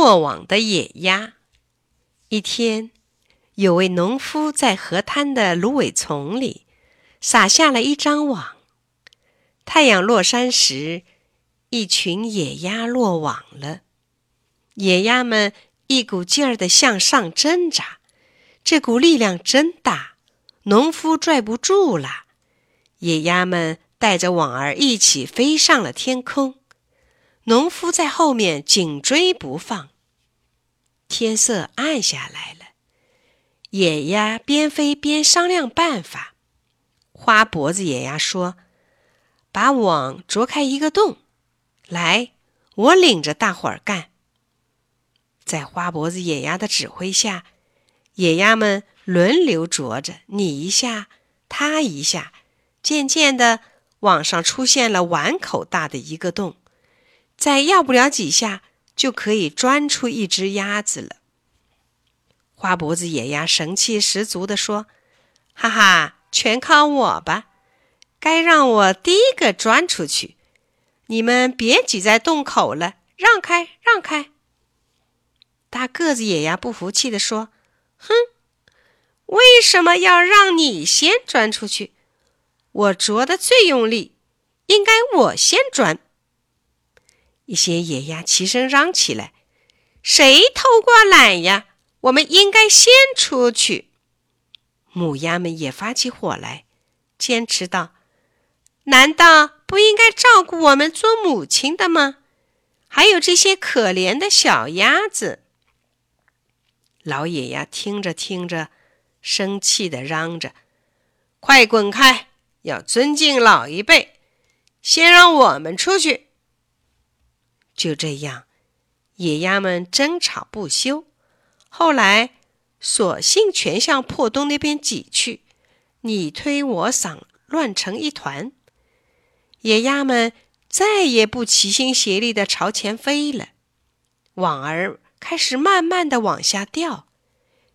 落网的野鸭。一天，有位农夫在河滩的芦苇丛里撒下了一张网。太阳落山时，一群野鸭落网了。野鸭们一股劲儿地向上挣扎，这股力量真大，农夫拽不住了。野鸭们带着网儿一起飞上了天空。农夫在后面紧追不放。天色暗下来了，野鸭边飞边商量办法。花脖子野鸭说：“把网啄开一个洞，来，我领着大伙儿干。”在花脖子野鸭的指挥下，野鸭们轮流啄着，你一下，它一下，渐渐的，网上出现了碗口大的一个洞。再要不了几下，就可以钻出一只鸭子了。花脖子野鸭神气十足地说：“哈哈，全靠我吧！该让我第一个钻出去。你们别挤在洞口了，让开，让开！”大个子野鸭不服气地说：“哼，为什么要让你先钻出去？我啄得最用力，应该我先钻。”一些野鸭齐声嚷起来：“谁偷过懒呀？我们应该先出去。”母鸭们也发起火来，坚持道：“难道不应该照顾我们做母亲的吗？还有这些可怜的小鸭子。”老野鸭听着听着，生气的嚷着：“快滚开！要尊敬老一辈，先让我们出去。”就这样，野鸭们争吵不休。后来，索性全向破洞那边挤去，你推我搡，乱成一团。野鸭们再也不齐心协力的朝前飞了，网儿开始慢慢的往下掉，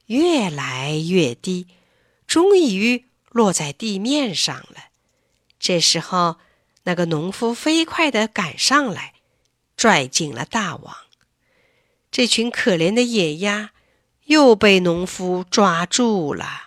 越来越低，终于落在地面上了。这时候，那个农夫飞快的赶上来。拽进了大网，这群可怜的野鸭又被农夫抓住了。